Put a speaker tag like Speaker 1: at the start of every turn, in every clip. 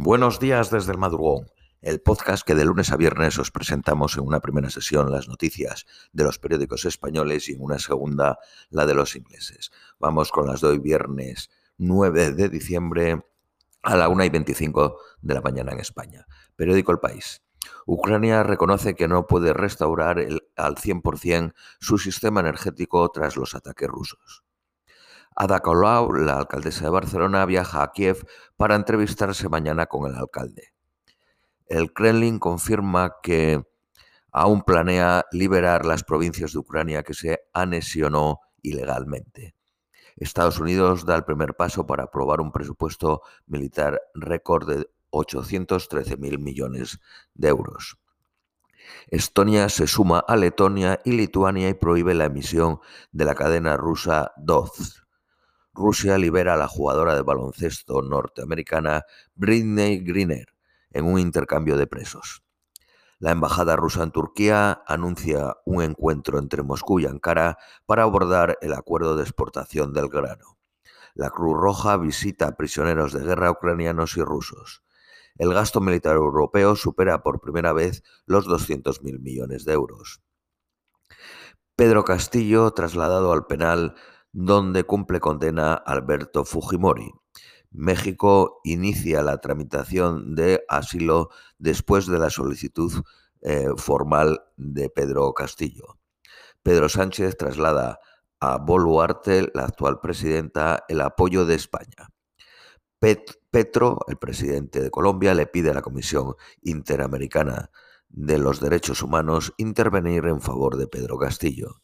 Speaker 1: Buenos días desde el madrugón, el podcast que de lunes a viernes os presentamos en una primera sesión las noticias de los periódicos españoles y en una segunda la de los ingleses. Vamos con las de hoy viernes 9 de diciembre a la 1 y 25 de la mañana en España. Periódico El País. Ucrania reconoce que no puede restaurar el, al 100% su sistema energético tras los ataques rusos. Ada Colau, la alcaldesa de Barcelona, viaja a Kiev para entrevistarse mañana con el alcalde. El Kremlin confirma que aún planea liberar las provincias de Ucrania que se anexionó ilegalmente. Estados Unidos da el primer paso para aprobar un presupuesto militar récord de 813.000 millones de euros. Estonia se suma a Letonia y Lituania y prohíbe la emisión de la cadena rusa DOZ. Rusia libera a la jugadora de baloncesto norteamericana Britney Griner en un intercambio de presos. La embajada rusa en Turquía anuncia un encuentro entre Moscú y Ankara para abordar el acuerdo de exportación del grano. La Cruz Roja visita a prisioneros de guerra ucranianos y rusos. El gasto militar europeo supera por primera vez los 200.000 millones de euros. Pedro Castillo, trasladado al penal donde cumple condena Alberto Fujimori. México inicia la tramitación de asilo después de la solicitud eh, formal de Pedro Castillo. Pedro Sánchez traslada a Boluarte, la actual presidenta, el apoyo de España. Petro, el presidente de Colombia, le pide a la Comisión Interamericana de los Derechos Humanos intervenir en favor de Pedro Castillo.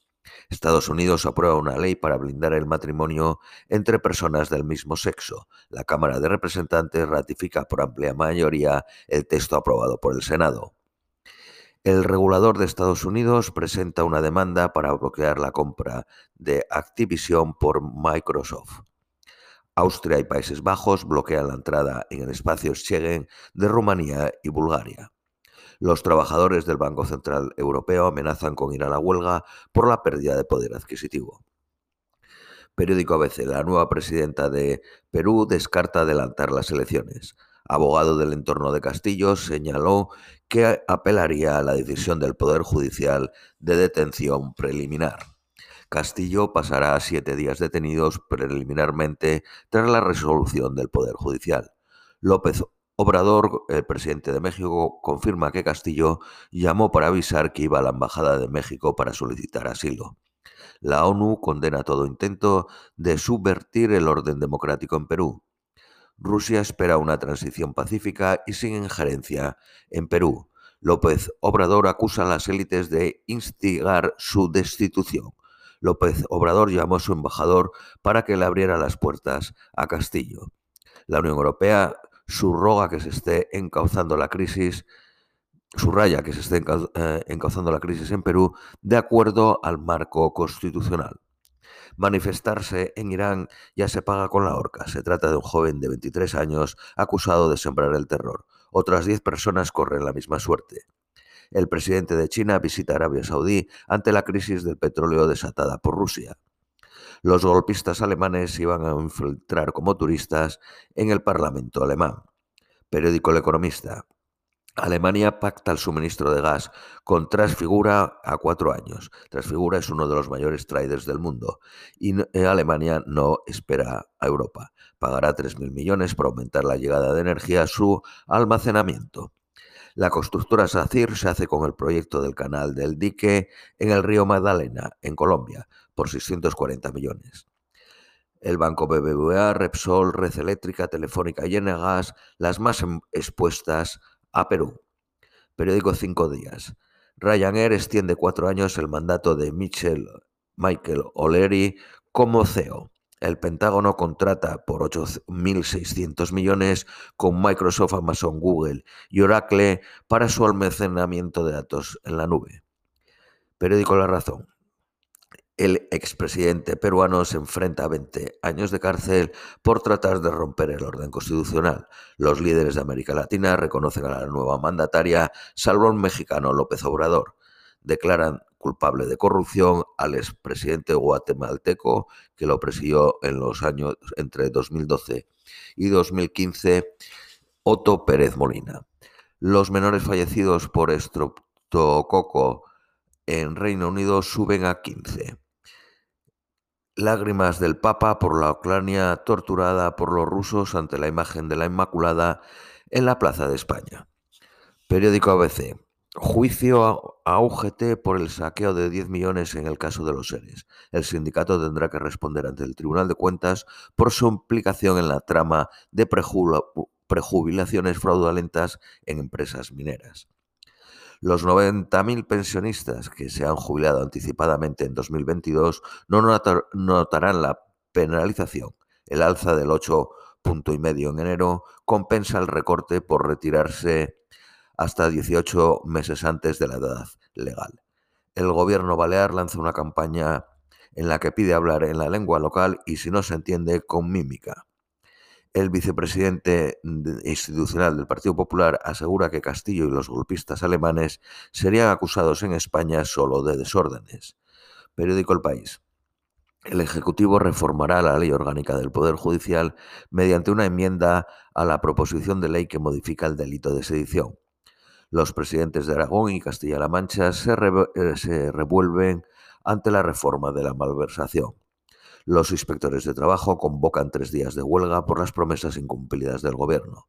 Speaker 1: Estados Unidos aprueba una ley para blindar el matrimonio entre personas del mismo sexo. La Cámara de Representantes ratifica por amplia mayoría el texto aprobado por el Senado. El regulador de Estados Unidos presenta una demanda para bloquear la compra de Activision por Microsoft. Austria y Países Bajos bloquean la entrada en el espacio Schengen de Rumanía y Bulgaria. Los trabajadores del Banco Central Europeo amenazan con ir a la huelga por la pérdida de poder adquisitivo. Periódico ABC. La nueva presidenta de Perú descarta adelantar las elecciones. Abogado del entorno de Castillo señaló que apelaría a la decisión del Poder Judicial de detención preliminar. Castillo pasará siete días detenidos preliminarmente tras la resolución del Poder Judicial. López Obrador, el presidente de México, confirma que Castillo llamó para avisar que iba a la Embajada de México para solicitar asilo. La ONU condena todo intento de subvertir el orden democrático en Perú. Rusia espera una transición pacífica y sin injerencia en Perú. López Obrador acusa a las élites de instigar su destitución. López Obrador llamó a su embajador para que le abriera las puertas a Castillo. La Unión Europea subroga que se esté encauzando la crisis, subraya que se esté eh, encauzando la crisis en Perú de acuerdo al marco constitucional. Manifestarse en Irán ya se paga con la horca. Se trata de un joven de 23 años acusado de sembrar el terror. Otras 10 personas corren la misma suerte. El presidente de China visita Arabia Saudí ante la crisis del petróleo desatada por Rusia los golpistas alemanes iban a infiltrar como turistas en el Parlamento alemán. Periódico El Economista. Alemania pacta el suministro de gas con Transfigura a cuatro años. Transfigura es uno de los mayores traders del mundo y eh, Alemania no espera a Europa. Pagará 3.000 millones para aumentar la llegada de energía a su almacenamiento. La constructora SACIR se hace con el proyecto del canal del dique en el río Magdalena, en Colombia, por 640 millones. El banco BBVA, Repsol, Red Eléctrica, Telefónica y Enegas, las más em, expuestas a Perú. Periódico Cinco Días. Ryanair extiende cuatro años el mandato de Michel Michael O'Leary como CEO. El Pentágono contrata por 8.600 millones con Microsoft, Amazon, Google y Oracle para su almacenamiento de datos en la nube. Periódico La Razón. El expresidente peruano se enfrenta a 20 años de cárcel por tratar de romper el orden constitucional. Los líderes de América Latina reconocen a la nueva mandataria, salvo el mexicano López Obrador. Declaran culpable de corrupción al expresidente guatemalteco que lo presidió en los años entre 2012 y 2015 Otto Pérez Molina. Los menores fallecidos por estreptococo en Reino Unido suben a 15. Lágrimas del Papa por la Ucrania torturada por los rusos ante la imagen de la Inmaculada en la Plaza de España. Periódico ABC. Juicio a UGT por el saqueo de 10 millones en el caso de los seres. El sindicato tendrá que responder ante el Tribunal de Cuentas por su implicación en la trama de prejubilaciones fraudulentas en empresas mineras. Los 90.000 pensionistas que se han jubilado anticipadamente en 2022 no notarán la penalización. El alza del 8,5 en enero compensa el recorte por retirarse hasta 18 meses antes de la edad legal. El gobierno balear lanza una campaña en la que pide hablar en la lengua local y si no se entiende con mímica. El vicepresidente institucional del Partido Popular asegura que Castillo y los golpistas alemanes serían acusados en España solo de desórdenes. Periódico El País. El Ejecutivo reformará la ley orgánica del Poder Judicial mediante una enmienda a la proposición de ley que modifica el delito de sedición. Los presidentes de Aragón y Castilla-La Mancha se, eh, se revuelven ante la reforma de la malversación. Los inspectores de trabajo convocan tres días de huelga por las promesas incumplidas del gobierno.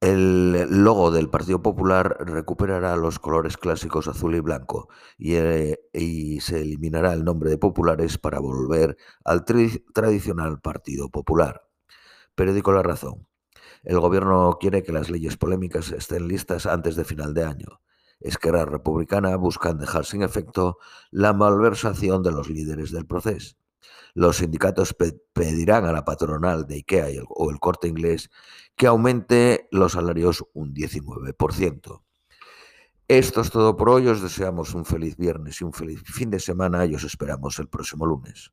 Speaker 1: El logo del Partido Popular recuperará los colores clásicos azul y blanco y, eh, se eliminará el nombre de populares para volver al tradicional Partido Popular. Periódico La Razón. El gobierno quiere que las leyes polémicas estén listas antes de final de año. Esquerra Republicana buscan dejar sin efecto la malversación de los líderes del proceso. Los sindicatos pedirán a la patronal de IKEA o el corte inglés que aumente los salarios un 19%. Esto es todo por hoy. Os deseamos un feliz viernes y un feliz fin de semana y os esperamos el próximo lunes.